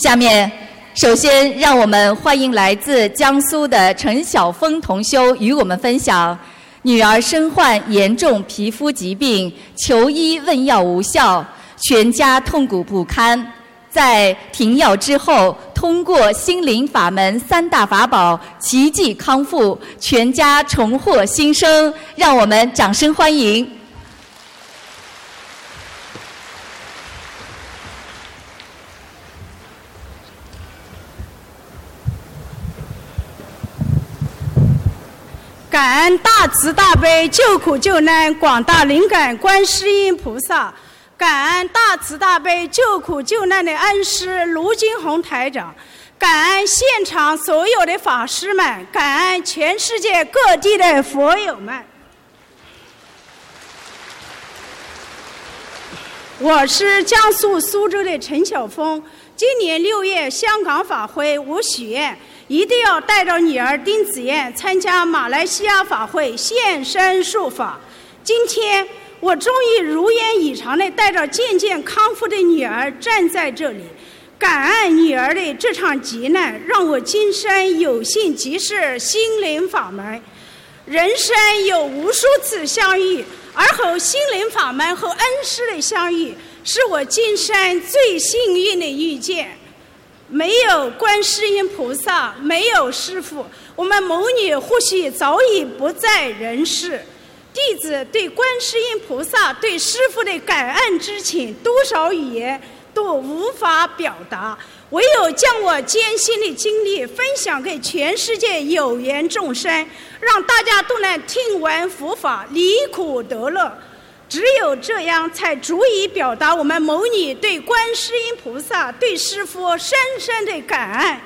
下面，首先让我们欢迎来自江苏的陈晓峰同修与我们分享：女儿身患严重皮肤疾病，求医问药无效，全家痛苦不堪。在停药之后，通过心灵法门三大法宝，奇迹康复，全家重获新生。让我们掌声欢迎！感恩大慈大悲救苦救难广大灵感观世音菩萨。感恩大慈大悲救苦救难的恩师卢金红台长，感恩现场所有的法师们，感恩全世界各地的佛友们。我是江苏苏州的陈晓峰，今年六月香港法会，我许愿一定要带着女儿丁子燕参加马来西亚法会，现身说法。今天。我终于如愿以偿地带着渐渐康复的女儿站在这里，感恩女儿的这场劫难，让我今生有幸结识心灵法门。人生有无数次相遇，而和心灵法门和恩师的相遇，是我今生最幸运的遇见。没有观世音菩萨，没有师父，我们母女或许早已不在人世。弟子对观世音菩萨、对师父的感恩之情，多少语言都无法表达。唯有将我艰辛的经历分享给全世界有缘众生，让大家都能听闻佛法，离苦得乐。只有这样，才足以表达我们母女对观世音菩萨、对师父深深的感恩。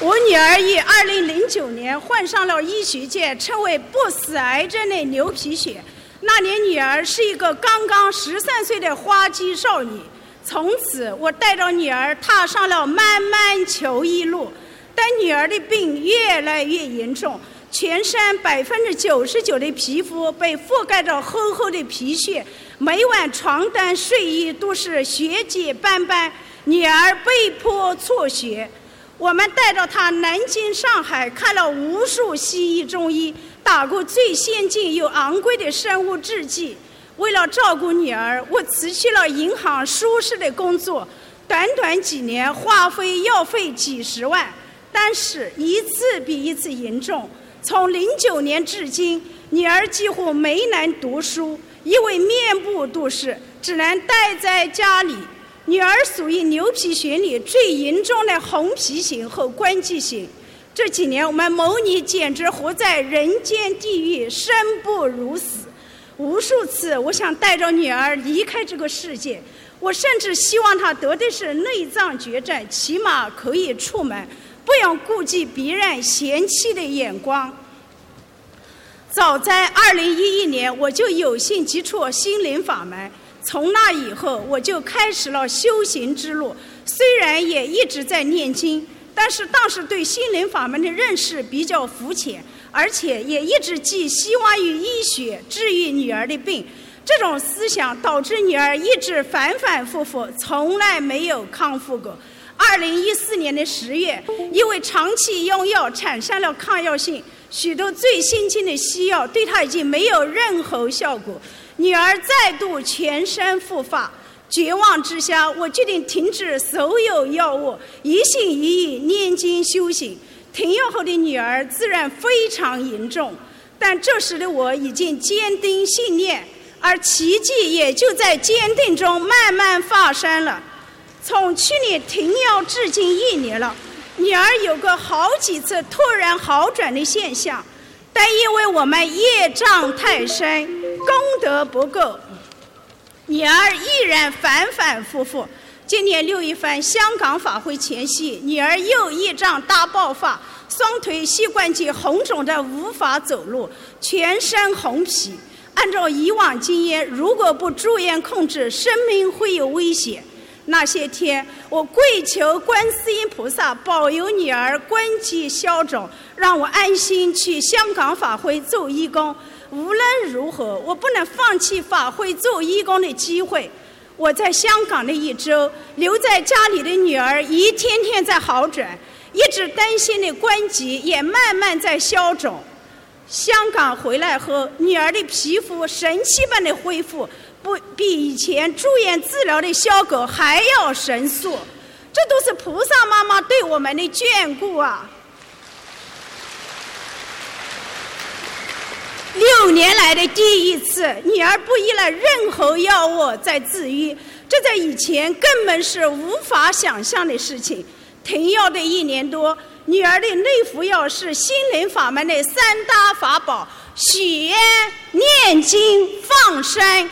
我女儿于二零零九年患上了医学界称为“不死癌症”的牛皮癣。那年，女儿是一个刚刚十三岁的花季少女。从此，我带着女儿踏上了漫漫求医路。但女儿的病越来越严重，全身百分之九十九的皮肤被覆盖着厚厚的皮屑，每晚床单睡衣都是血迹斑斑。女儿被迫辍学。我们带着她南京、上海看了无数西医、中医，打过最先进又昂贵的生物制剂。为了照顾女儿，我辞去了银行舒适的工作，短短几年花费药费几十万，但是一次比一次严重。从零九年至今，女儿几乎没能读书，因为面部都是，只能待在家里。女儿属于牛皮癣里最严重的红皮型和关节型。这几年，我们母女简直活在人间地狱，生不如死。无数次，我想带着女儿离开这个世界。我甚至希望她得的是内脏绝症，起码可以出门，不用顾及别人嫌弃的眼光。早在2011年，我就有幸接触心灵法门。从那以后，我就开始了修行之路。虽然也一直在念经，但是当时对心灵法门的认识比较肤浅，而且也一直寄希望于医学治愈女儿的病。这种思想导致女儿一直反反复复，从来没有康复过。二零一四年的十月，因为长期用药产生了抗药性，许多最先进的西药对她已经没有任何效果。女儿再度全身复发，绝望之下，我决定停止所有药物，一心一意念经修行。停药后的女儿自然非常严重，但这时的我已经坚定信念，而奇迹也就在坚定中慢慢发生了。从去年停药至今一年了，女儿有过好几次突然好转的现象。但因为我们业障太深，功德不够，女儿依然反反复复。今年六月份香港法会前夕，女儿又业障大爆发，双腿膝关节红肿的无法走路，全身红皮。按照以往经验，如果不住院控制，生命会有危险。那些天，我跪求观世音菩萨保佑女儿关节消肿，让我安心去香港法会做义工。无论如何，我不能放弃法会做义工的机会。我在香港的一周，留在家里的女儿一天天在好转，一直担心的关节也慢慢在消肿。香港回来后，女儿的皮肤神奇般的恢复，不比以前住院治疗的效果还要神速。这都是菩萨妈妈对我们的眷顾啊！六年来的第一次，女儿不依赖任何药物在治愈，这在以前根本是无法想象的事情。停药的一年多，女儿的内服药是心灵法门的三大法宝：许愿、念经、放生。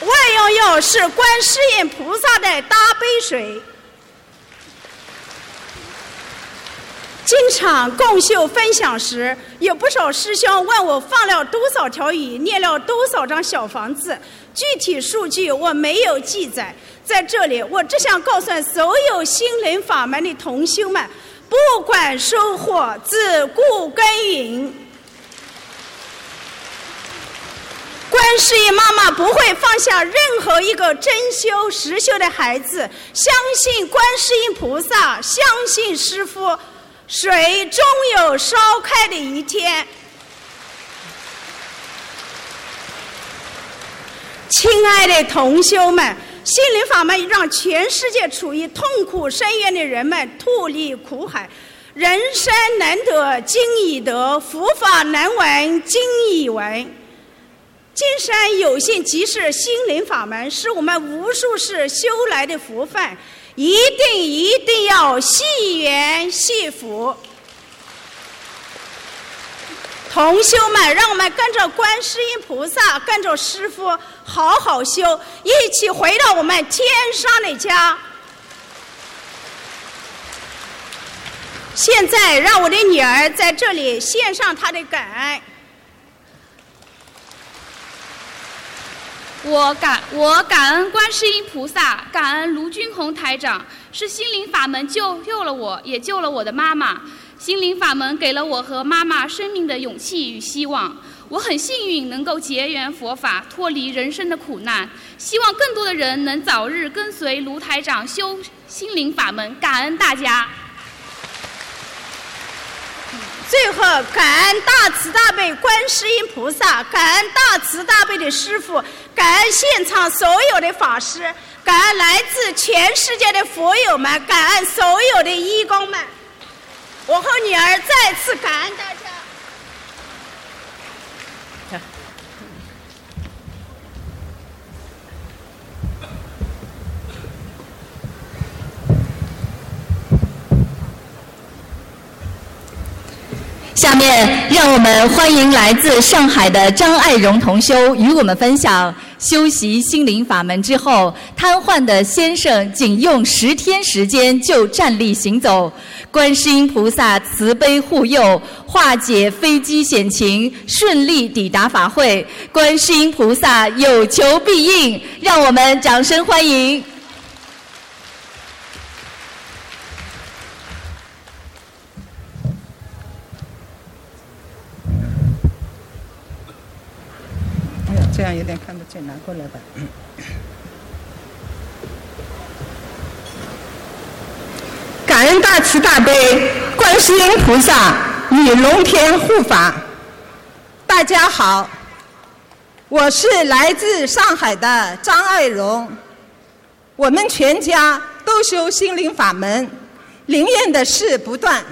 外用药是观世音菩萨的大杯水。经常共修分享时，有不少师兄问我放了多少条鱼，念了多少张小房子，具体数据我没有记载。在这里，我只想告诉所有心灵法门的同修们：不管收获，自顾耕耘。观世音妈妈不会放下任何一个真修实修的孩子，相信观世音菩萨，相信师父，水终有烧开的一天。亲爱的同修们，心灵法门让全世界处于痛苦深渊的人们脱离苦海。人生难得今已得，佛法难闻今已闻。金山有幸即是心灵法门，是我们无数世修来的福分，一定一定要惜缘惜福。同修们，让我们跟着观世音菩萨，跟着师傅好好修，一起回到我们天上的家。现在，让我的女儿在这里献上她的感恩。我感我感恩观世音菩萨，感恩卢军红台长，是心灵法门救救了我，也救了我的妈妈。心灵法门给了我和妈妈生命的勇气与希望。我很幸运能够结缘佛法，脱离人生的苦难。希望更多的人能早日跟随卢台长修心灵法门。感恩大家。最后，感恩大慈大悲观世音菩萨，感恩大慈大悲的师父，感恩现场所有的法师，感恩来自全世界的佛友们，感恩所有的义工们。我和女儿再次感恩大家。下面，让我们欢迎来自上海的张爱荣同修与我们分享修习心灵法门之后，瘫痪的先生仅用十天时间就站立行走，观世音菩萨慈悲护佑，化解飞机险情，顺利抵达法会。观世音菩萨有求必应，让我们掌声欢迎。这有点看不见，拿过来吧。感恩大慈大悲观世音菩萨与龙天护法。大家好，我是来自上海的张爱荣。我们全家都修心灵法门，灵验的事不断。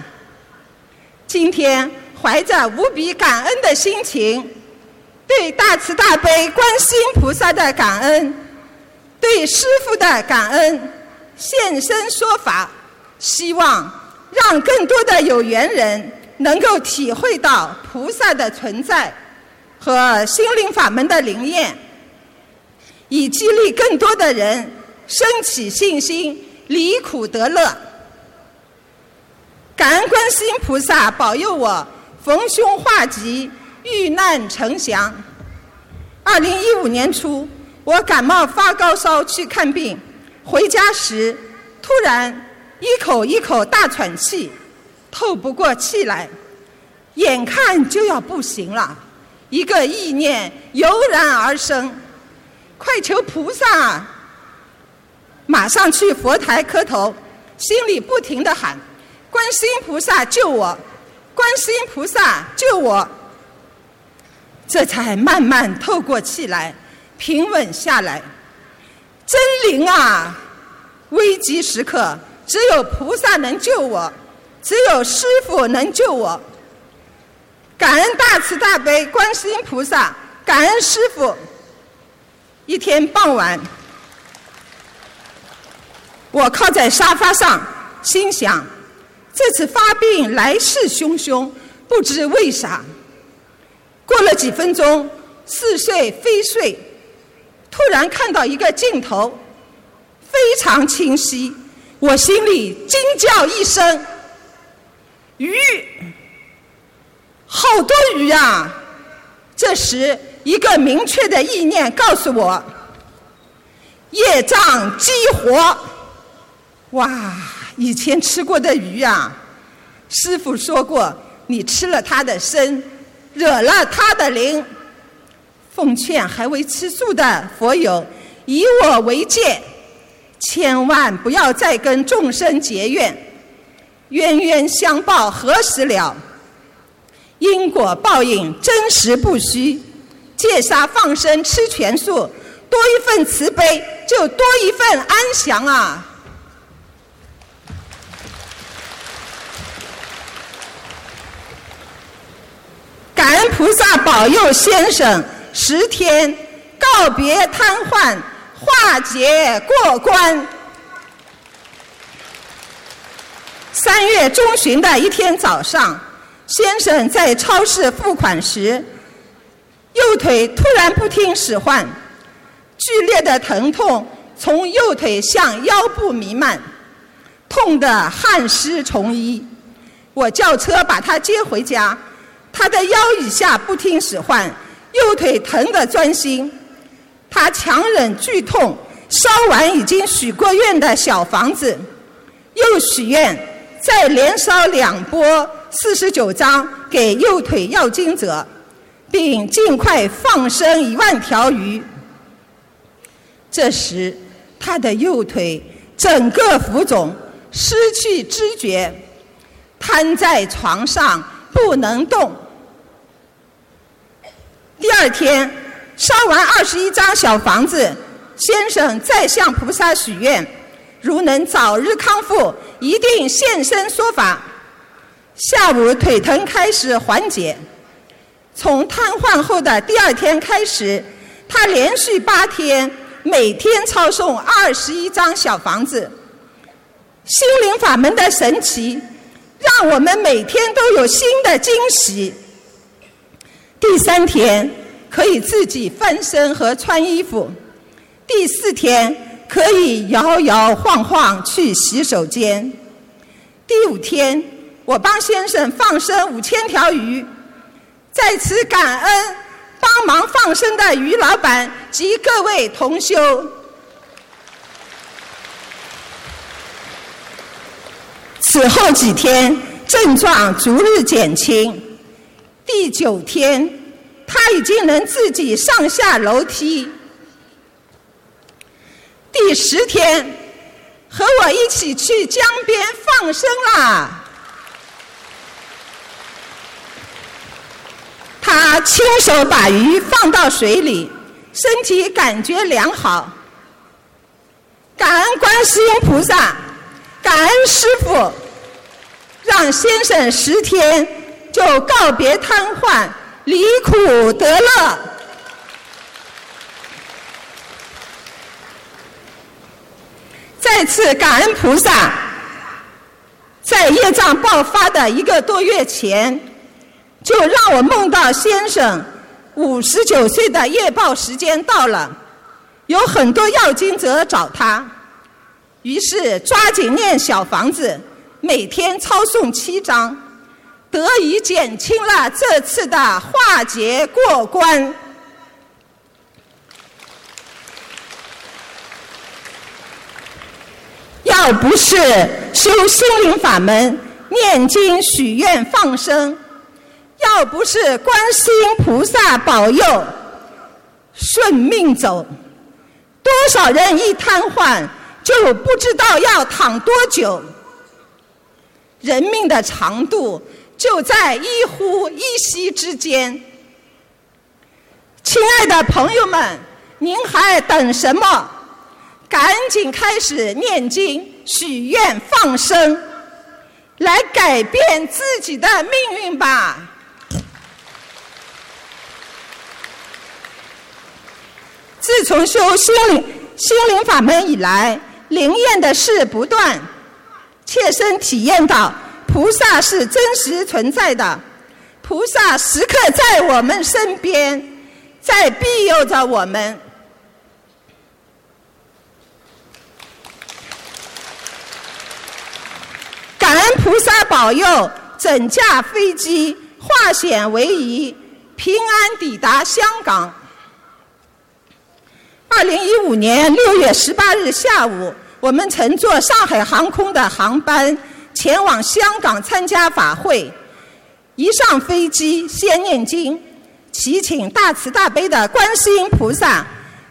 今天怀着无比感恩的心情。对大慈大悲观世音菩萨的感恩，对师父的感恩，现身说法，希望让更多的有缘人能够体会到菩萨的存在和心灵法门的灵验，以激励更多的人升起信心，离苦得乐。感恩观世音菩萨保佑我逢凶化吉。遇难成祥。二零一五年初，我感冒发高烧去看病，回家时突然一口一口大喘气，透不过气来，眼看就要不行了。一个意念油然而生，快求菩萨！马上去佛台磕头，心里不停的喊：“观世音菩萨救我！观世音菩萨救我！”这才慢慢透过气来，平稳下来。真灵啊！危急时刻，只有菩萨能救我，只有师傅能救我。感恩大慈大悲观世音菩萨，感恩师傅。一天傍晚，我靠在沙发上，心想：这次发病来势汹汹，不知为啥。过了几分钟，似睡非睡，突然看到一个镜头，非常清晰，我心里惊叫一声：“鱼！好多鱼啊！”这时。一个明确的意念告诉我：业障激活。哇！以前吃过的鱼啊，师傅说过，你吃了它的身，惹了他的灵。奉劝还未吃素的佛友，以我为戒，千万不要再跟众生结怨，冤冤相报何时了？因果报应真实不虚。戒杀放生吃全素，多一份慈悲就多一份安详啊！感恩菩萨保佑先生十天告别瘫痪，化解过关。三月中旬的一天早上，先生在超市付款时。右腿突然不听使唤，剧烈的疼痛从右腿向腰部弥漫，痛得汗湿从衣。我叫车把他接回家，他的腰以下不听使唤，右腿疼得钻心。他强忍剧痛，烧完已经许过愿的小房子，又许愿再连烧两波四十九章给右腿要经者。并尽快放生一万条鱼。这时，他的右腿整个浮肿，失去知觉，瘫在床上不能动。第二天，烧完二十一张小房子，先生再向菩萨许愿，如能早日康复，一定现身说法。下午，腿疼开始缓解。从瘫痪后的第二天开始，他连续八天每天抄送二十一张小房子。心灵法门的神奇，让我们每天都有新的惊喜。第三天可以自己翻身和穿衣服，第四天可以摇摇晃晃去洗手间，第五天我帮先生放生五千条鱼。在此感恩帮忙放生的鱼老板及各位同修。此后几天症状逐日减轻，第九天他已经能自己上下楼梯。第十天和我一起去江边放生啦。他亲手把鱼放到水里，身体感觉良好。感恩观世音菩萨，感恩师傅，让先生十天就告别瘫痪，离苦得乐。再次感恩菩萨，在业障爆发的一个多月前。就让我梦到先生五十九岁的业报时间到了，有很多要经者找他，于是抓紧念小房子，每天抄诵七章，得以减轻了这次的化解过关。要不是修心灵法门，念经许愿放生。要不是观世音菩萨保佑，顺命走，多少人一瘫痪就不知道要躺多久。人命的长度就在一呼一吸之间。亲爱的朋友们，您还等什么？赶紧开始念经、许愿、放生，来改变自己的命运吧！自从修心灵心灵法门以来，灵验的事不断，切身体验到菩萨是真实存在的，菩萨时刻在我们身边，在庇佑着我们。感恩菩萨保佑，整架飞机化险为夷，平安抵达香港。二零一五年六月十八日下午，我们乘坐上海航空的航班前往香港参加法会。一上飞机，先念经，祈请大慈大悲的观世音菩萨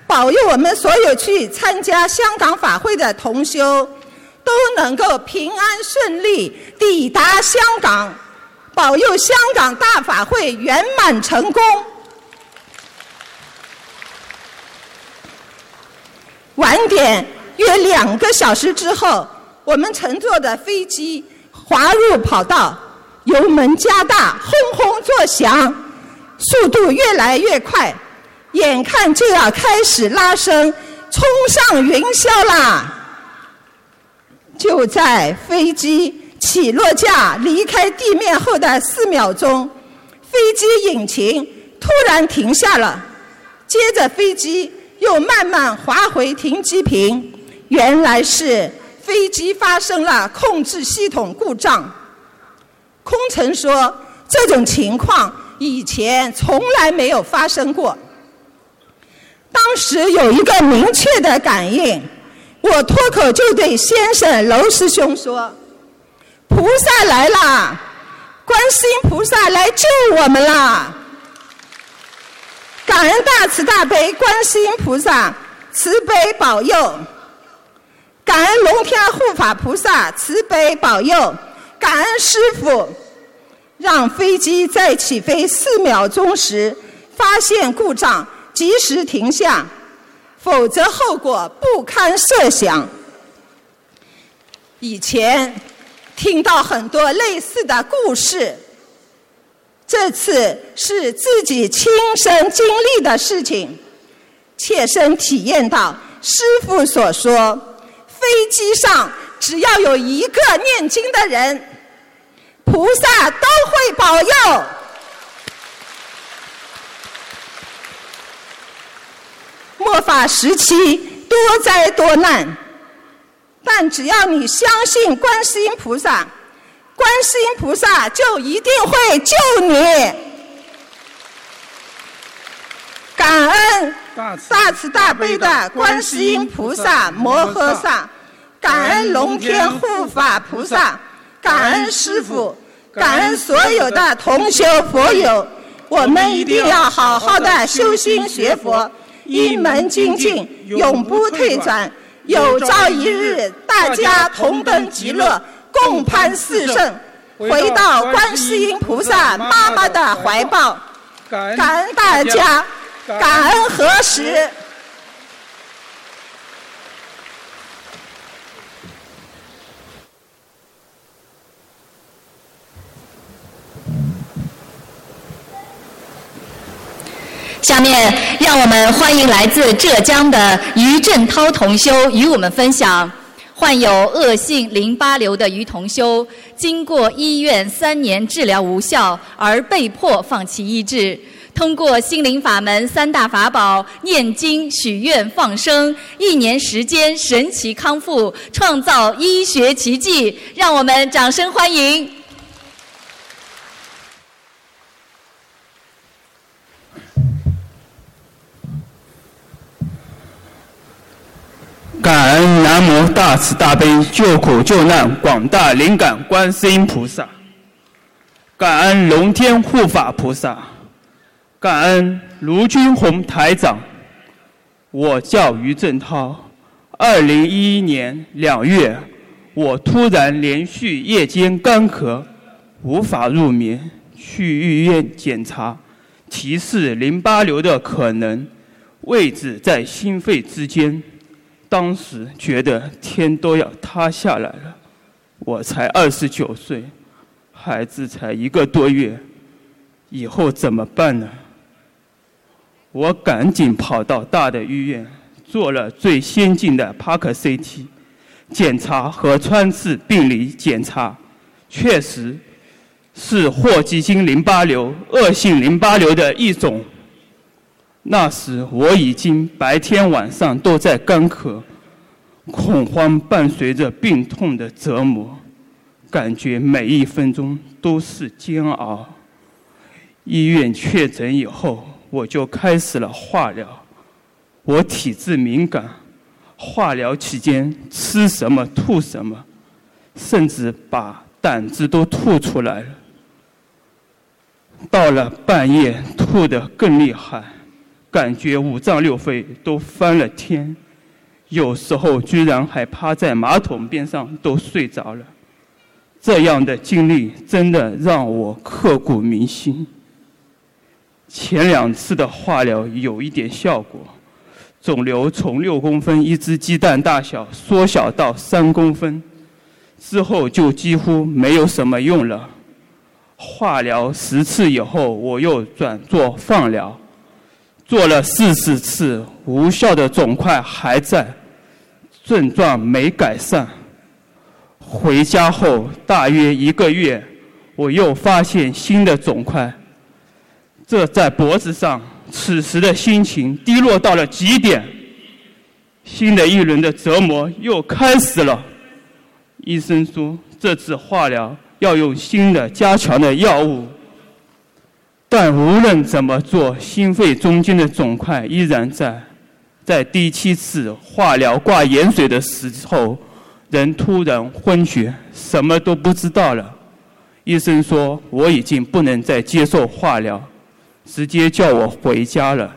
保佑我们所有去参加香港法会的同修都能够平安顺利抵达香港，保佑香港大法会圆满成功。晚点约两个小时之后，我们乘坐的飞机滑入跑道，油门加大，轰轰作响，速度越来越快，眼看就要开始拉升，冲上云霄啦！就在飞机起落架离开地面后的四秒钟，飞机引擎突然停下了，接着飞机。又慢慢滑回停机坪，原来是飞机发生了控制系统故障。空乘说，这种情况以前从来没有发生过。当时有一个明确的感应，我脱口就对先生娄师兄说：“菩萨来啦，观世音菩萨来救我们啦！”感恩大慈大悲观世音菩萨慈悲保佑，感恩龙天护法菩萨慈悲保佑，感恩师傅，让飞机在起飞四秒钟时发现故障，及时停下，否则后果不堪设想。以前听到很多类似的故事。这次是自己亲身经历的事情，切身体验到师傅所说：飞机上只要有一个念经的人，菩萨都会保佑。末法时期多灾多难，但只要你相信观世音菩萨。观世音菩萨就一定会救你。感恩大慈大悲的观世音菩萨摩诃萨，感恩龙天护法菩萨，感恩师父，感恩所有的同修佛友。我们一定要好好的修心学佛，一门精进，永不退转。有朝一日，大家同登极乐。共攀四圣，回到观世音菩萨妈妈的怀抱，感恩大家，感恩何时？下面让我们欢迎来自浙江的于振涛同修与我们分享。患有恶性淋巴瘤的于同修，经过医院三年治疗无效，而被迫放弃医治。通过心灵法门三大法宝——念经、许愿、放生，一年时间神奇康复，创造医学奇迹。让我们掌声欢迎！感恩南无大慈大悲救苦救难广大灵感观世音菩萨，感恩龙天护法菩萨，感恩卢军宏台长。我叫于正涛。二零一一年两月，我突然连续夜间干咳，无法入眠，去医院检查，提示淋巴瘤的可能，位置在心肺之间。当时觉得天都要塌下来了。我才二十九岁，孩子才一个多月，以后怎么办呢？我赶紧跑到大的医院。做了最先进的帕克 CT 检查和穿刺病理检查，确实是霍奇金淋巴瘤恶性淋巴瘤的一种。那时我已经白天晚上都在干咳，恐慌伴随着病痛的折磨，感觉每一分钟都是煎熬。医院确诊以后，我就开始了化疗。我体质敏感，化疗期间吃什么吐什么，甚至把胆汁都吐出来了。到了半夜吐得更厉害，感觉五脏六腑都翻了天，有时候居然还趴在马桶边上都睡着了。这样的经历真的让我刻骨铭心。前两次的化疗有一点效果。肿瘤从六公分一只鸡蛋大小缩小到三公分，之后就几乎没有什么用了。化疗十次以后，我又转做放疗，做了四十次，无效的肿块还在，症状没改善。回家后大约一个月，我又发现新的肿块，这在脖子上。此时的心情低落到了极点，新的一轮的折磨又开始了。医生说，这次化疗要用新的加强的药物，但无论怎么做，心肺中间的肿块依然在。在第七次化疗挂盐水的时候，人突然昏厥，什么都不知道了。医生说，我已经不能再接受化疗。直接叫我回家了。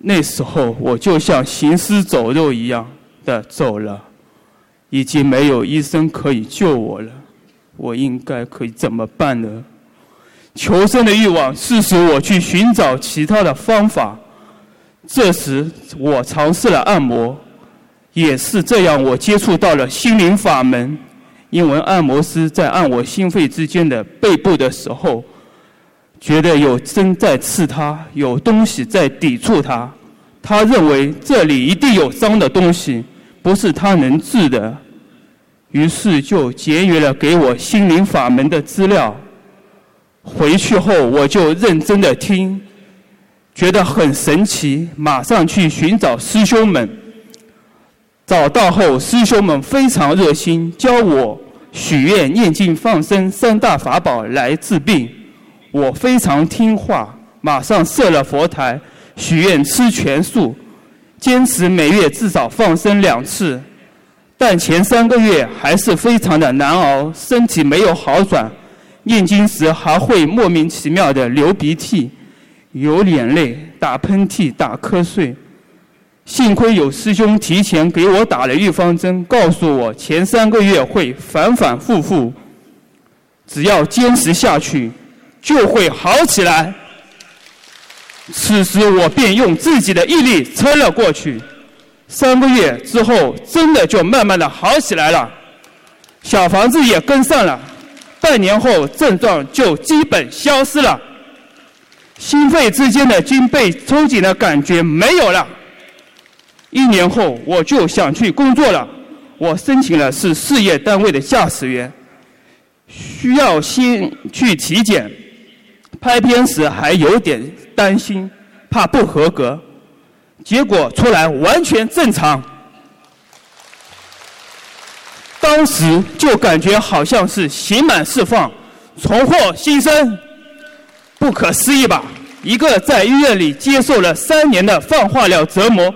那时候我就像行尸走肉一样的走了，已经没有医生可以救我了。我应该可以怎么办呢？求生的欲望促使我去寻找其他的方法。这时我尝试了按摩，也是这样，我接触到了心灵法门。因为按摩师在按我心肺之间的背部的时候。觉得有针在刺他，有东西在抵触他，他认为这里一定有脏的东西，不是他能治的，于是就节约了给我心灵法门的资料。回去后我就认真的听，觉得很神奇，马上去寻找师兄们。找到后，师兄们非常热心，教我许愿、念经、放生三大法宝来治病。我非常听话，马上设了佛台，许愿吃全素，坚持每月至少放生两次。但前三个月还是非常的难熬，身体没有好转，念经时还会莫名其妙的流鼻涕、流眼泪、打喷嚏、打瞌睡。幸亏有师兄提前给我打了预防针，告诉我前三个月会反反复复，只要坚持下去。就会好起来。此时我便用自己的毅力撑了过去。三个月之后，真的就慢慢的好起来了，小房子也跟上了。半年后，症状就基本消失了，心肺之间的筋被抽紧的感觉没有了。一年后，我就想去工作了。我申请了是事业单位的驾驶员，需要先去体检。拍片时还有点担心，怕不合格，结果出来完全正常。当时就感觉好像是刑满释放，重获新生，不可思议吧？一个在医院里接受了三年的放化疗折磨，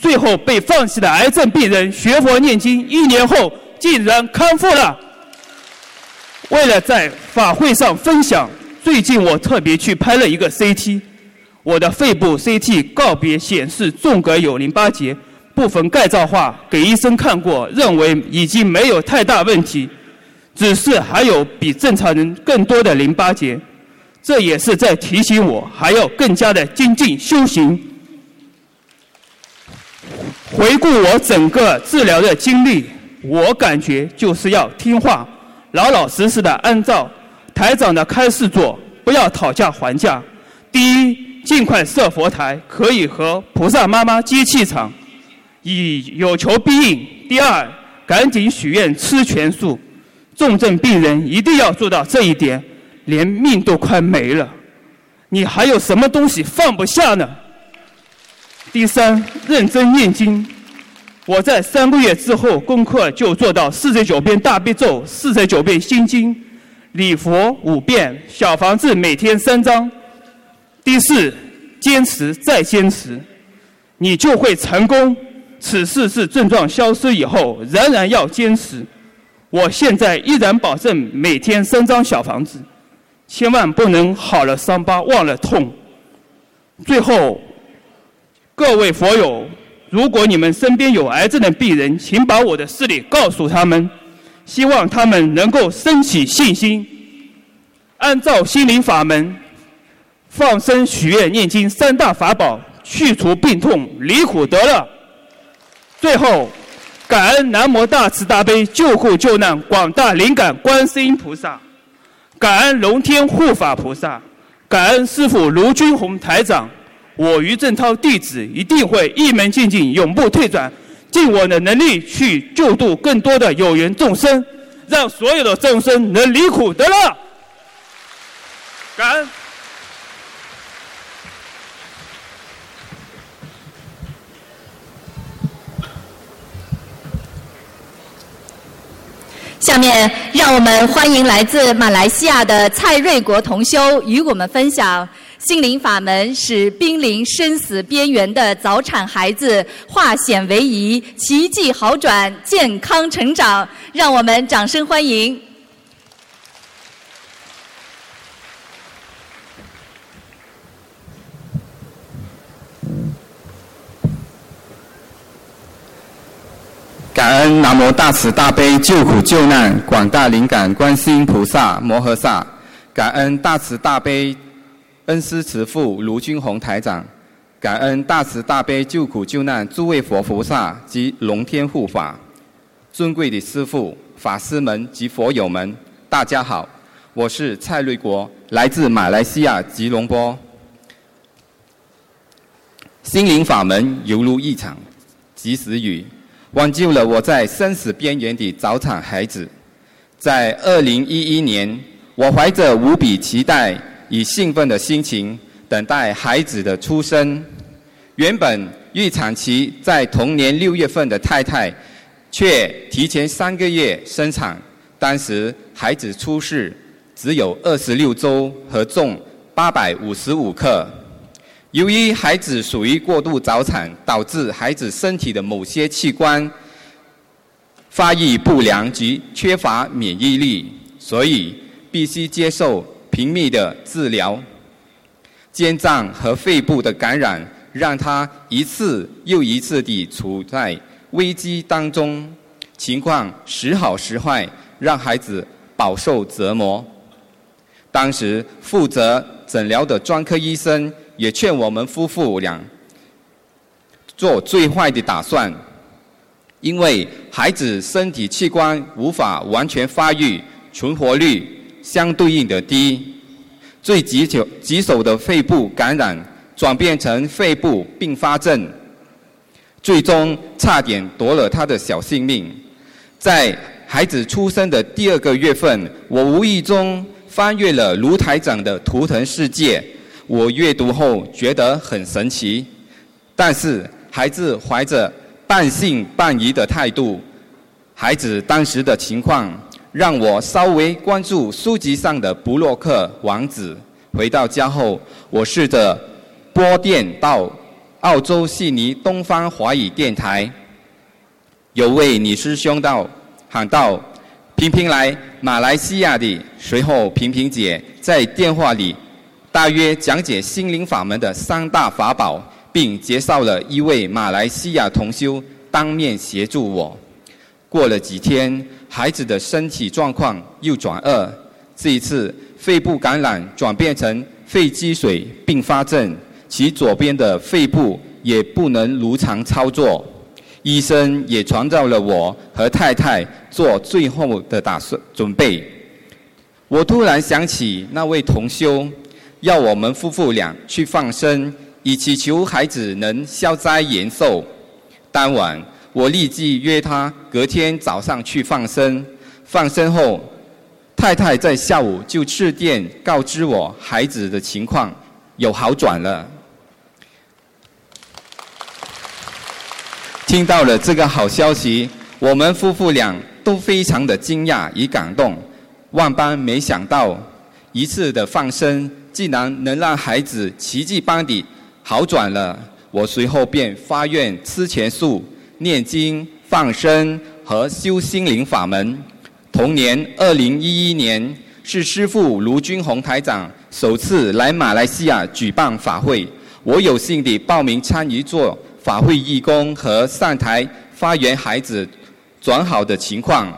最后被放弃的癌症病人，学佛念经，一年后竟然康复了。为了在法会上分享。最近我特别去拍了一个 CT，我的肺部 CT 告别显示纵隔有淋巴结，部分钙造化，给医生看过，认为已经没有太大问题，只是还有比正常人更多的淋巴结，这也是在提醒我还要更加的精进修行。回顾我整个治疗的经历，我感觉就是要听话，老老实实的按照台长的开示做，不要讨价还价。第一。尽快设佛台，可以和菩萨妈妈接气场，以有求必应。第二，赶紧许愿吃全素，重症病人一定要做到这一点，连命都快没了，你还有什么东西放不下呢？第三，认真念经。我在三个月之后功课就做到四十九遍大悲咒，四十九遍心经，礼佛五遍，小房子每天三张。第四，坚持再坚持，你就会成功。此事是症状消失以后，仍然要坚持。我现在依然保证每天三张小房子，千万不能好了伤疤忘了痛。最后，各位佛友，如果你们身边有癌症的病人，请把我的事例告诉他们，希望他们能够升起信心，按照心灵法门。放生、许愿、念经三大法宝，去除病痛，离苦得乐。最后，感恩南无大慈大悲救苦救难广大灵感观世音菩萨，感恩龙天护法菩萨，感恩师父卢军宏台长。我于正涛弟子一定会一门精进，永不退转，尽我的能力去救度更多的有缘众生，让所有的众生能离苦得乐。感恩。下面让我们欢迎来自马来西亚的蔡瑞国同修与我们分享心灵法门使濒临生死边缘的早产孩子化险为夷，奇迹好转，健康成长。让我们掌声欢迎。恩南无大慈大悲救苦救难广大灵感观世音菩萨摩诃萨，感恩大慈大悲恩师慈父卢军宏台长，感恩大慈大悲救苦救难诸位佛菩萨及龙天护法，尊贵的师父、法师们及佛友们，大家好，我是蔡瑞国，来自马来西亚吉隆坡。心灵法门犹如一场及时雨。挽救了我在生死边缘的早产孩子。在二零一一年，我怀着无比期待与兴奋的心情等待孩子的出生。原本预产期在同年六月份的太太，却提前三个月生产。当时孩子出世只有二十六周和重八百五十五克。由于孩子属于过度早产，导致孩子身体的某些器官发育不良及缺乏免疫力，所以必须接受频密的治疗。肝脏和肺部的感染让他一次又一次地处在危机当中，情况时好时坏，让孩子饱受折磨。当时负责诊疗的专科医生。也劝我们夫妇俩做最坏的打算，因为孩子身体器官无法完全发育，存活率相对应的低，最棘手棘手的肺部感染转变成肺部并发症，最终差点夺了他的小性命。在孩子出生的第二个月份，我无意中翻阅了卢台长的图腾世界。我阅读后觉得很神奇，但是孩子怀着半信半疑的态度。孩子当时的情况让我稍微关注书籍上的布洛克王子。回到家后，我试着拨电到澳洲悉尼东方华语电台，有位女师兄道喊道：“平平来马来西亚的。”随后平平姐在电话里。大约讲解心灵法门的三大法宝，并介绍了一位马来西亚同修当面协助我。过了几天，孩子的身体状况又转恶，这一次肺部感染转变成肺积水并发症，其左边的肺部也不能如常操作。医生也传召了我和太太做最后的打算准备。我突然想起那位同修，要我们夫妇俩去放生，以祈求孩子能消灾延寿。当晚，我立即约他隔天早上去放生。放生后，太太在下午就致电告知我孩子的情况有好转了。听到了这个好消息，我们夫妇俩都非常的惊讶与感动，万般没想到，一次的放生竟然能让孩子奇迹般地好转了。我随后便发愿吃全素、念经、放生和修心灵法门。同年，二零一一年是师父卢军宏台长首次来马来西亚举办法会，我有幸地报名参与做。法会义工和上台发言，孩子转好的情况，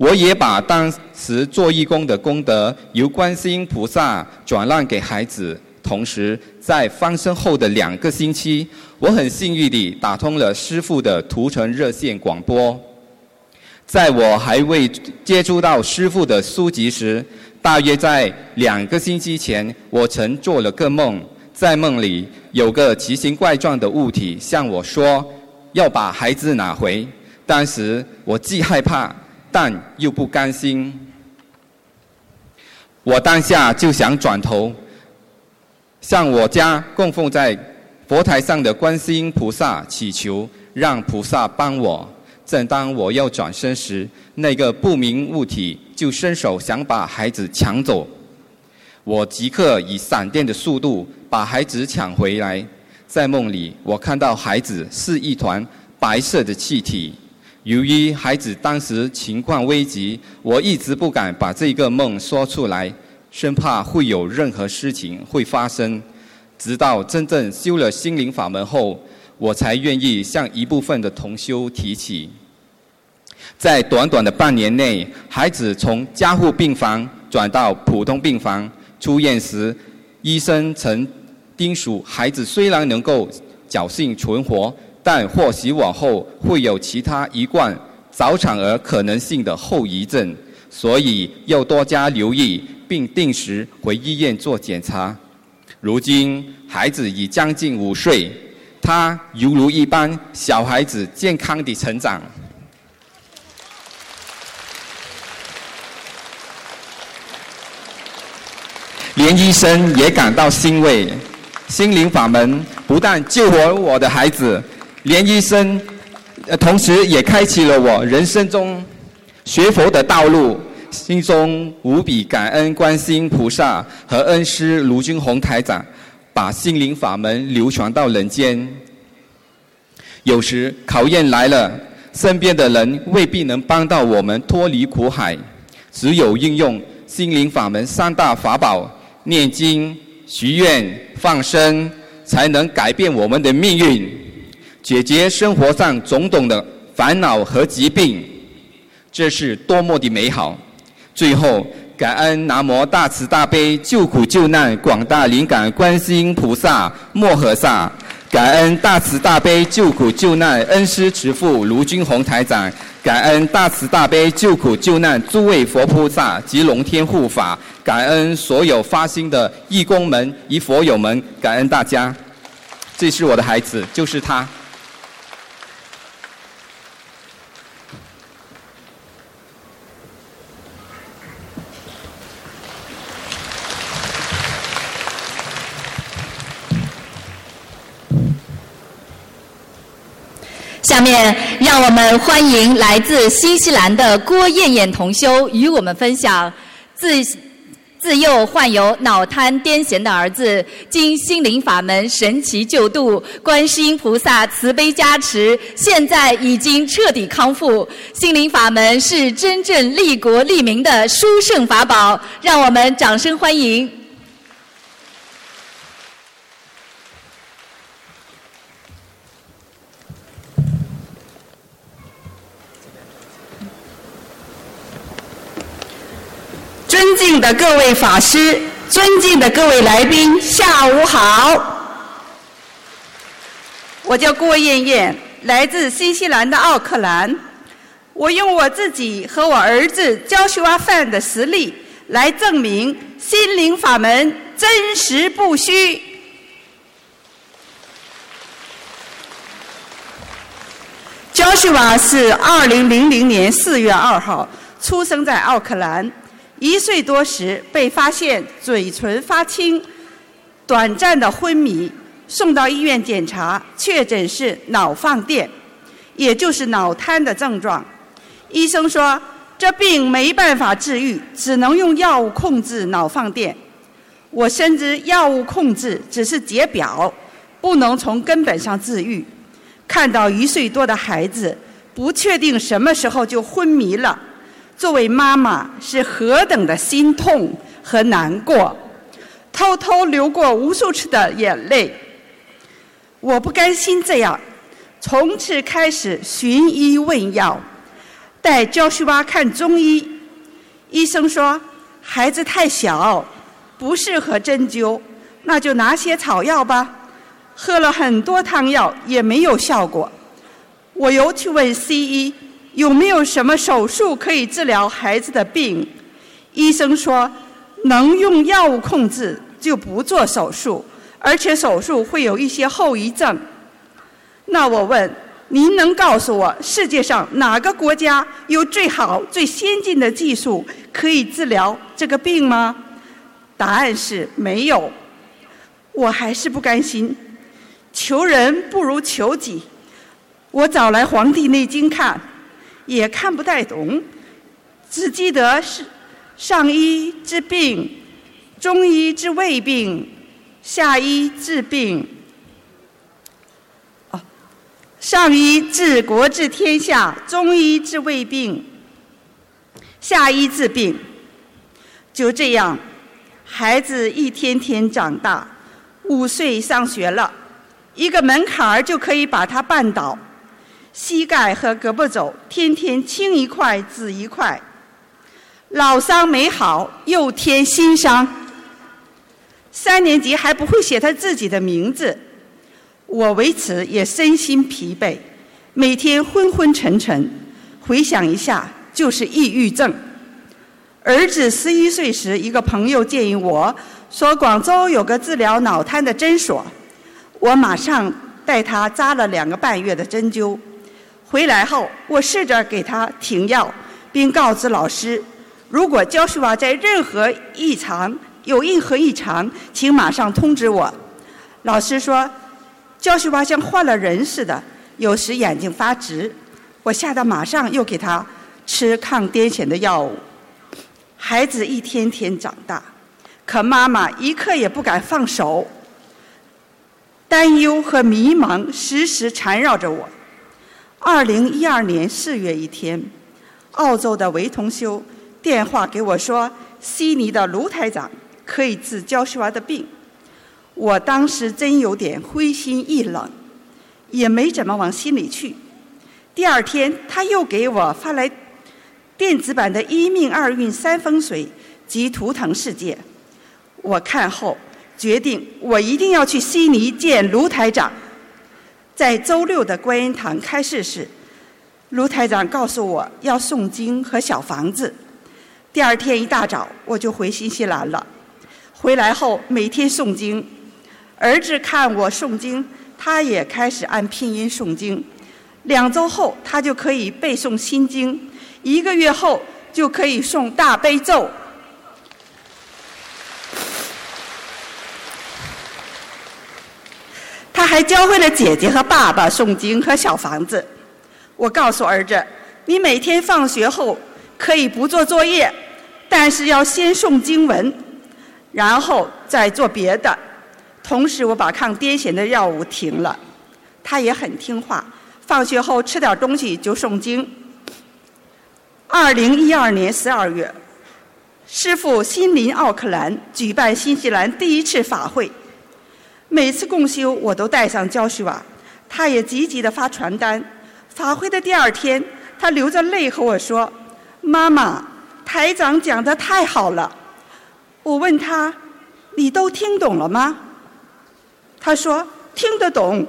我也把当时做义工的功德由观世音菩萨转让给孩子。同时，在翻身后的两个星期，我很幸运地打通了师父的图腾热线广播。在我还未接触到师父的书籍时，大约在两个星期前，我曾做了个梦。在梦里，有个奇形怪状的物体向我说：“要把孩子拿回。”当时我既害怕，但又不甘心。我当下就想转头向我家供奉在佛台上的观世音菩萨祈求，让菩萨帮我。正当我要转身时，那个不明物体就伸手想把孩子抢走。我即刻以闪电的速度把孩子抢回来。在梦里，我看到孩子是一团白色的气体。由于孩子当时情况危急，我一直不敢把这个梦说出来，生怕会有任何事情会发生。直到真正修了心灵法门后，我才愿意向一部分的同修提起。在短短的半年内，孩子从加护病房转到普通病房。出院时，医生曾叮嘱孩子，虽然能够侥幸存活，但或许往后会有其他一贯早产儿可能性的后遗症，所以要多加留意，并定时回医院做检查。如今孩子已将近五岁，他犹如一般小孩子健康的成长。连医生也感到欣慰，心灵法门不但救活我的孩子，连医生，呃，同时也开启了我人生中学佛的道路。心中无比感恩观世音菩萨和恩师卢军宏台长，把心灵法门流传到人间。有时考验来了，身边的人未必能帮到我们脱离苦海，只有运用心灵法门三大法宝。念经、许愿、放生，才能改变我们的命运，解决生活上种种的烦恼和疾病，这是多么的美好！最后，感恩南无大慈大悲救苦救难广大灵感观世音菩萨摩诃萨，感恩大慈大悲救苦救难恩师慈父卢军宏台长。感恩大慈大悲救苦救难诸位佛菩萨及龙天护法，感恩所有发心的义工们与佛友们，感恩大家。这是我的孩子，就是他。下面让我们欢迎来自新西兰的郭艳艳同修与我们分享自自幼患有脑瘫癫痫的儿子，经心灵法门神奇救度，观世音菩萨慈悲加持，现在已经彻底康复。心灵法门是真正利国利民的殊胜法宝，让我们掌声欢迎。敬的各位法师，尊敬的各位来宾，下午好。我叫郭艳艳，来自新西兰的奥克兰。我用我自己和我儿子教学阿范的实力来证明心灵法门真实不虚。焦旭娃是二零零零年四月二号出生在奥克兰，一岁多时被发现嘴唇发青，短暂的昏迷，送到医院检查，确诊是脑放电，也就是脑瘫的症状。医生说这病没办法治愈，只能用药物控制脑放电。我深知药物控制只是解表，不能从根本上治愈。看到一岁多的孩子不确定什么时候就昏迷了，作为妈妈是何等的心痛和难过，偷偷流过无数次的眼泪。我不甘心这样，从此开始寻医问药，带焦旭娃看中医。医生说孩子太小，不适合针灸，那就拿些草药吧。喝了很多汤药也没有效果，我又去问西医有没有什么手术可以治疗孩子的病，医生说能用药物控制就不做手术，而且手术会有一些后遗症。那我问您能告诉我世界上哪个国家有最好最先进的技术可以治疗这个病吗？答案是没有。我还是不甘心。求人不如求己，我找来《黄帝内经》看，也看不太懂，只记得是上医治病，中医治胃病，下医治病。哦，上医治国治天下，中医治胃病，下医治病。就这样，孩子一天天长大，五岁上学了。一个门槛儿就可以把他绊倒，膝盖和胳膊肘天天青一块紫一块，老伤没好又添新伤。三年级还不会写他自己的名字，我为此也身心疲惫，每天昏昏沉沉。回想一下，就是抑郁症。儿子十一岁时，一个朋友建议我说，广州有个治疗脑瘫的诊所。我马上带他扎了两个半月的针灸，回来后我试着给他停药，并告知老师，如果焦旭娃在任何异常有任何异常，请马上通知我。老师说，焦旭娃像换了人似的，有时眼睛发直。我吓得马上又给他吃抗癫痫的药物。孩子一天天长大，可妈妈一刻也不敢放手。担忧和迷茫时时缠绕着我。二零一二年四月一天，澳洲的韦同修电话给我说，悉尼的卢台长可以治焦旭娃的病。我当时真有点灰心意冷，也没怎么往心里去。第二天，他又给我发来电子版的一命二运三风水及图腾世界，我看后。决定，我一定要去悉尼见卢台长。在周六的观音堂开示时，卢台长告诉我要诵经和小房子。第二天一大早，我就回新西兰了。回来后每天诵经，儿子看我诵经，他也开始按拼音诵经。两周后，他就可以背诵心经；一个月后，就可以诵大悲咒。还教会了姐姐和爸爸诵经和小房子。我告诉儿子：“你每天放学后可以不做作业，但是要先诵经文，然后再做别的。”同时，我把抗癫痫的药物停了。他也很听话，放学后吃点东西就诵经。二零一二年十二月，师父新临奥克兰举办新西兰第一次法会。每次共修，我都带上焦旭娃，他也积极地发传单。法会的第二天，他流着泪和我说：“妈妈，台长讲的太好了，我问他：“你都听懂了吗？”他说：“听得懂。”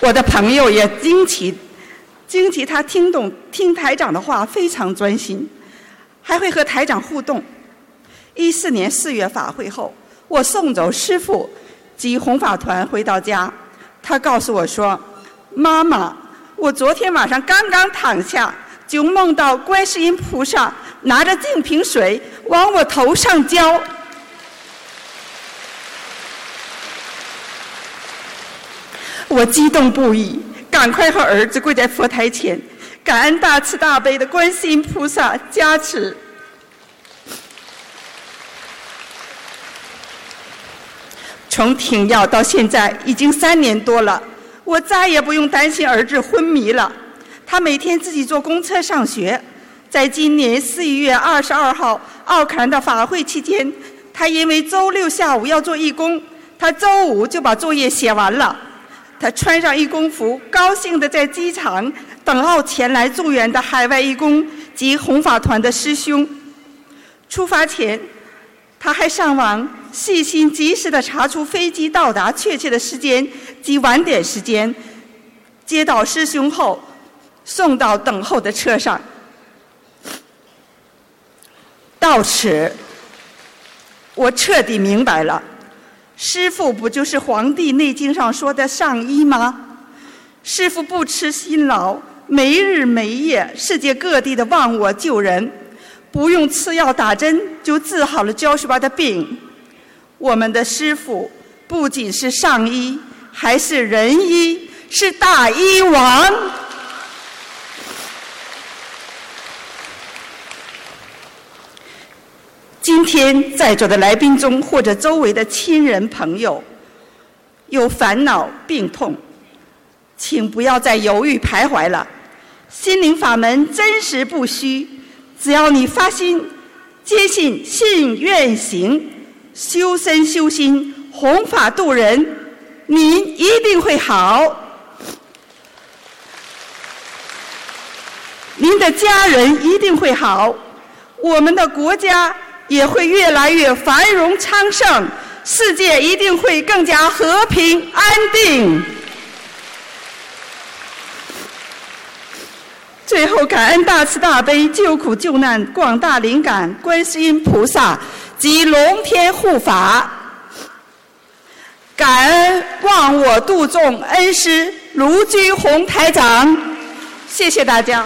我的朋友也惊奇，惊奇他听懂听台长的话非常专心，还会和台长互动。一四年四月法会后，我送走师傅及弘法团回到家，他告诉我说：“妈妈，我昨天晚上刚刚躺下，就梦到观世音菩萨拿着净瓶水往我头上浇。”我激动不已，赶快和儿子跪在佛台前，感恩大慈大悲的观世音菩萨加持。从停药到现在已经三年多了，我再也不用担心儿子昏迷了。他每天自己坐公车上学。在今年四月二十二号奥克兰的法会期间，他因为周六下午要做义工，他周五就把作业写完了。他穿上义工服，高兴地在机场等候前来助援的海外义工及弘法团的师兄。出发前，他还上网细心及时地查出飞机到达确切的时间及晚点时间，接到师兄后，送到等候的车上。到此，我彻底明白了。师傅不就是《黄帝内经》上说的上医吗？师傅不辞辛劳，没日没夜，世界各地的忘我救人，不用吃药打针就治好了焦叔爸的病。我们的师傅不仅是上医，还是仁医，是大医王。今天在座的来宾中，或者周围的亲人朋友有烦恼病痛，请不要再犹豫徘徊了。心灵法门真实不虚，只要你发心、坚信、信愿行，修身修心、弘法度人，您一定会好。您的家人一定会好，我们的国家。也会越来越繁荣昌盛，世界一定会更加和平安定。最后，感恩大慈大悲救苦救难广大灵感观世音菩萨及龙天护法，感恩忘我度众恩师卢军宏台长，谢谢大家。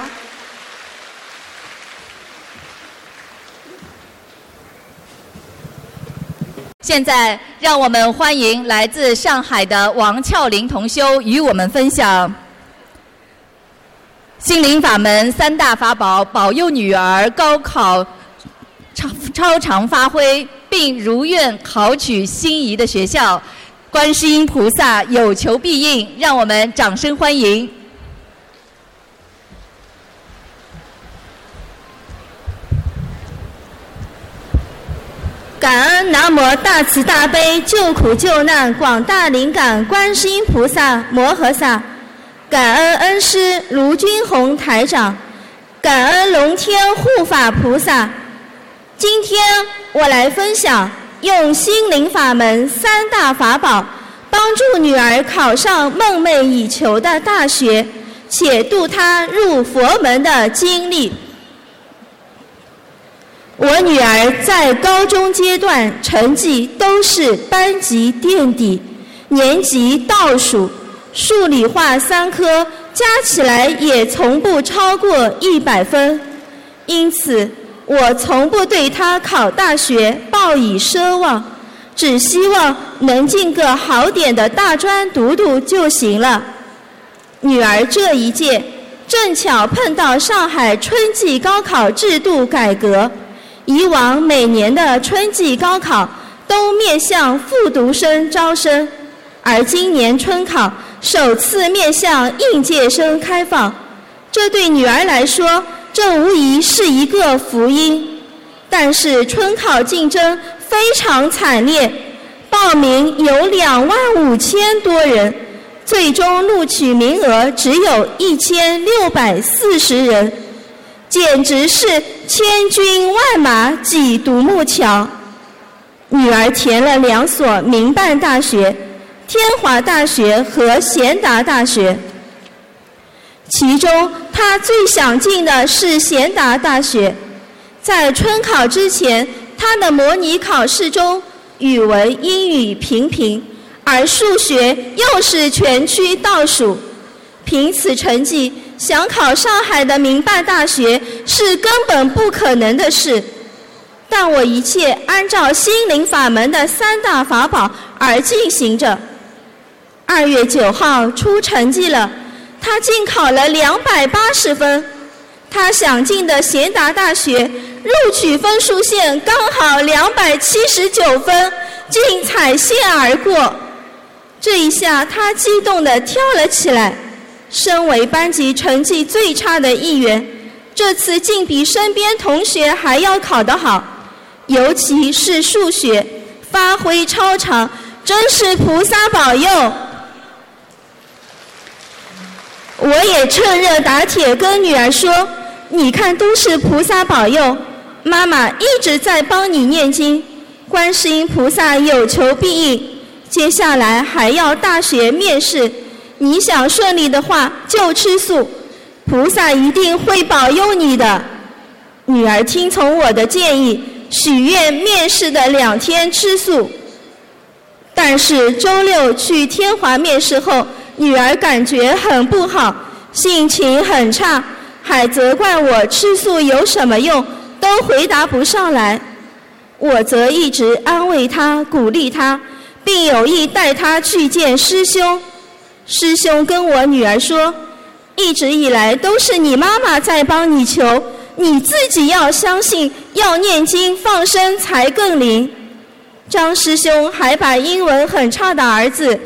现在，让我们欢迎来自上海的王俏玲同修与我们分享心灵法门三大法宝，保佑女儿高考超超常发挥，并如愿考取心仪的学校。观世音菩萨有求必应，让我们掌声欢迎。感恩南无大慈大悲救苦救难广大灵感观世音菩萨摩诃萨，感恩恩师卢军宏台长，感恩龙天护法菩萨。今天我来分享用心灵法门三大法宝，帮助女儿考上梦寐以求的大学，且度她入佛门的经历。我女儿在高中阶段成绩都是班级垫底，年级倒数，数理化三科加起来也从不超过一百分，因此我从不对她考大学抱以奢望，只希望能进个好点的大专读读就行了。女儿这一届正巧碰到上海春季高考制度改革。以往每年的春季高考都面向复读生招生，而今年春考首次面向应届生开放，这对女儿来说，这无疑是一个福音。但是春考竞争非常惨烈，报名有两万五千多人，最终录取名额只有一千六百四十人，简直是千军万马挤独木桥。女儿填了两所民办大学，天华大学和贤达大学。其中，她最想进的是贤达大学。在春考之前，她的模拟考试中，语文、英语平平。而数学又是全区倒数，凭此成绩想考上海的民办大学是根本不可能的事。但我一切按照心灵法门的三大法宝而进行着。二月九号出成绩了，他竟考了两百八十分，他想进的贤达大学录取分数线刚好两百七十九分，竟踩线而过。这一下，他激动地跳了起来。身为班级成绩最差的一员，这次竟比身边同学还要考得好，尤其是数学，发挥超常，真是菩萨保佑。我也趁热打铁跟女儿说：“你看，都是菩萨保佑，妈妈一直在帮你念经，观世音菩萨有求必应。”接下来还要大学面试，你想顺利的话就吃素，菩萨一定会保佑你的。女儿听从我的建议，许愿面试的两天吃素。但是周六去天华面试后，女儿感觉很不好，心情很差，还责怪我吃素有什么用，都回答不上来。我则一直安慰她，鼓励她。并有意带她去见师兄。师兄跟我女儿说，一直以来都是你妈妈在帮你求，你自己要相信，要念经放生才更灵。张师兄还把英文很差的儿子，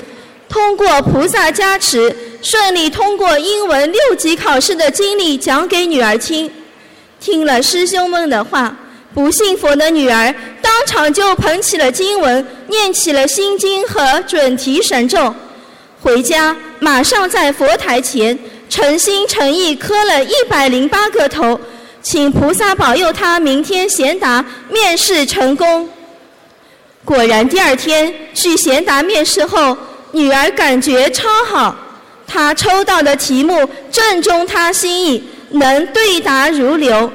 通过菩萨加持顺利通过英文六级考试的经历讲给女儿听。听了师兄们的话。不信佛的女儿当场就捧起了经文，念起了心经和准提神咒，回家马上在佛台前诚心诚意磕了一百零八个头，请菩萨保佑他明天贤达面试成功。果然，第二天去贤达面试后，女儿感觉超好，她抽到的题目正中她心意，能对答如流。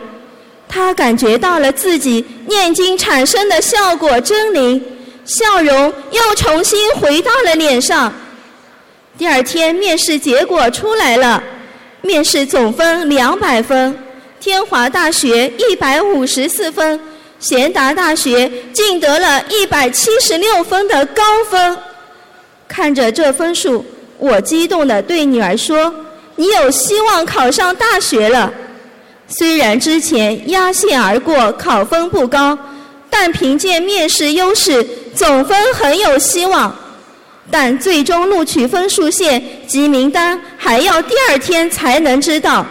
他感觉到了自己念经产生的效果真灵，笑容又重新回到了脸上。第二天面试结果出来了，面试总分两百分，天华大学一百五十四分，贤达大学竟得了一百七十六分的高分。看着这分数，我激动地对女儿说：“你有希望考上大学了。”虽然之前压线而过，考分不高，但凭借面试优势，总分很有希望。但最终录取分数线及名单还要第二天才能知道。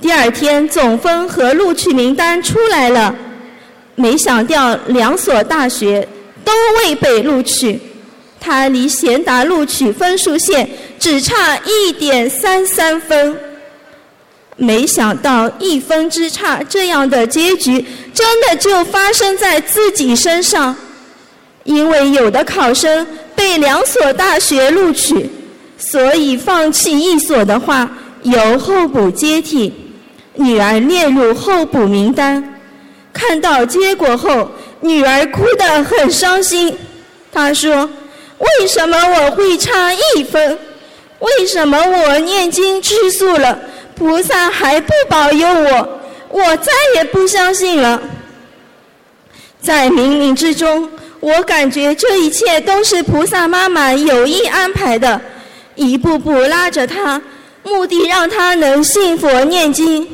第二天总分和录取名单出来了，没想到两所大学都未被录取，他离贤达录取分数线只差一点三三分。没想到一分之差，这样的结局真的就发生在自己身上。因为有的考生被两所大学录取，所以放弃一所的话，由候补接替。女儿列入候补名单，看到结果后，女儿哭得很伤心。她说：“为什么我会差一分？为什么我念经吃素了？”菩萨还不保佑我，我再也不相信了。在冥冥之中，我感觉这一切都是菩萨妈妈有意安排的，一步步拉着他，目的让他能信佛念经。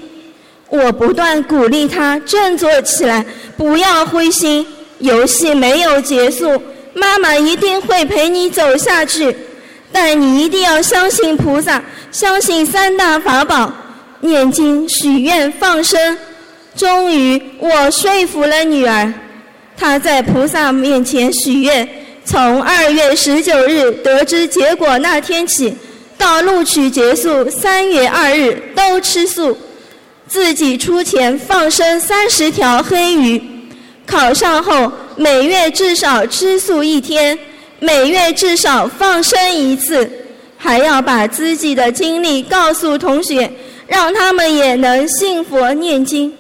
我不断鼓励他振作起来，不要灰心，游戏没有结束，妈妈一定会陪你走下去。但你一定要相信菩萨，相信三大法宝，念经、许愿、放生。终于，我说服了女儿，他在菩萨面前许愿，从二月十九日得知结果那天起，到录取结束三月二日都吃素，自己出钱放生三十条黑鱼。考上后每月至少吃素一天，每月至少放生一次，还要把自己的经历告诉同学，让他们也能信佛念经。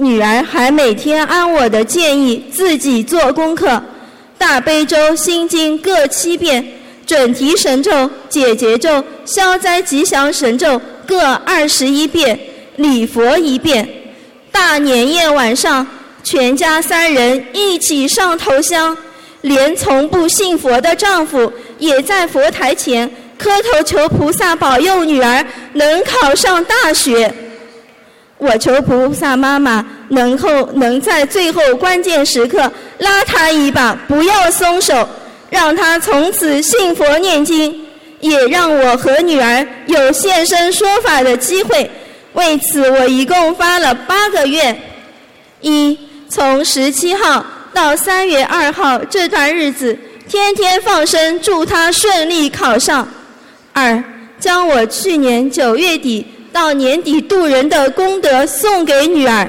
女儿还每天按我的建议自己做功课。大悲咒、心经各七遍，准提神咒、解结咒、消灾吉祥神咒各二十一遍，礼佛一遍。大年夜晚上，全家三人一起上头香，连从不信佛的丈夫也在佛台前磕头求菩萨保佑女儿能考上大学。我求菩萨妈妈能后能在最后关键时刻拉他一把，不要松手，让他从此信佛念经，也让我和女儿有现身说法的机会。为此，我一共发了八个愿：一，从十七号到三月二号这段日子，天天放生，祝他顺利考上；二，将我去年九月底。到年底渡人的功德送给女儿。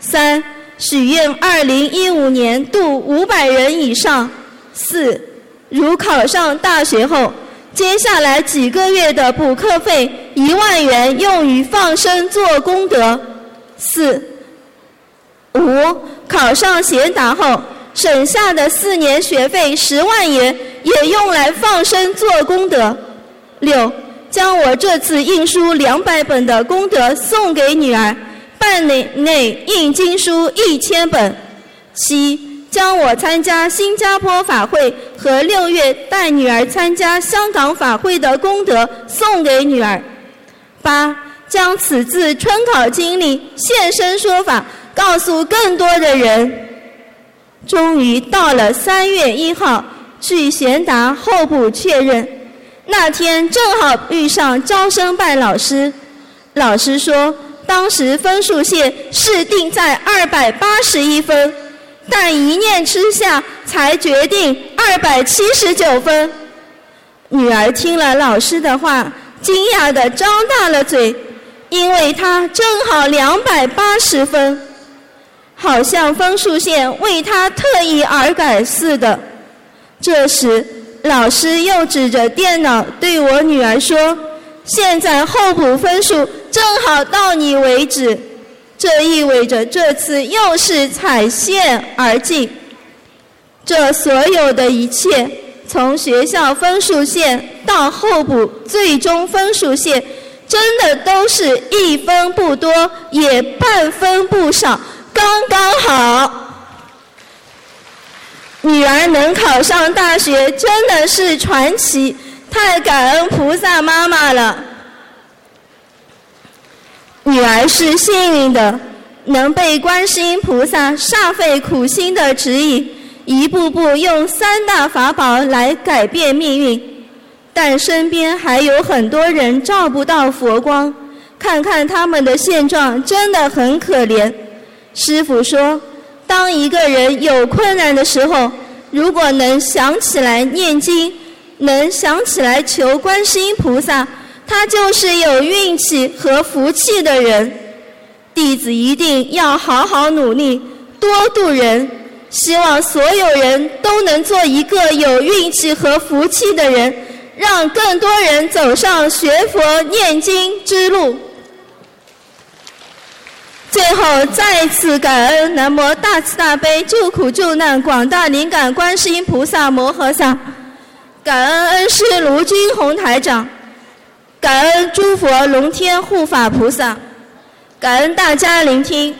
三，许愿二零一五年度五百人以上。四，如考上大学后，接下来几个月的补课费一万元用于放生做功德。四，五，考上贤达后，省下的四年学费十万元也用来放生做功德。六。将我这次印书两百本的功德送给女儿，半年内印经书一千本。七，将我参加新加坡法会和六月带女儿参加香港法会的功德送给女儿。八，将此次春考经历现身说法，告诉更多的人。终于到了三月一号，去贤达候补确认。那天正好遇上招生办老师，老师说当时分数线是定在二百八十一分，但一念之下才决定二百七十九分。女儿听了老师的话，惊讶地张大了嘴，因为她正好两百八十分，好像分数线为她特意而改似的。这时。老师又指着电脑对我女儿说：“现在候补分数正好到你为止，这意味着这次又是踩线而进。这所有的一切，从学校分数线到候补最终分数线，真的都是一分不多，也半分不少，刚刚好。”女儿能考上大学真的是传奇，太感恩菩萨妈妈了。女儿是幸运的，能被观世音菩萨煞费苦心的指引，一步步用三大法宝来改变命运。但身边还有很多人照不到佛光，看看他们的现状真的很可怜。师傅说。当一个人有困难的时候，如果能想起来念经，能想起来求观世音菩萨，他就是有运气和福气的人。弟子一定要好好努力，多度人。希望所有人都能做一个有运气和福气的人，让更多人走上学佛念经之路。最后，再次感恩南无大慈大悲救苦救难广大灵感观世音菩萨摩诃萨，感恩恩师卢军宏台长，感恩诸佛龙天护法菩萨，感恩大家聆听。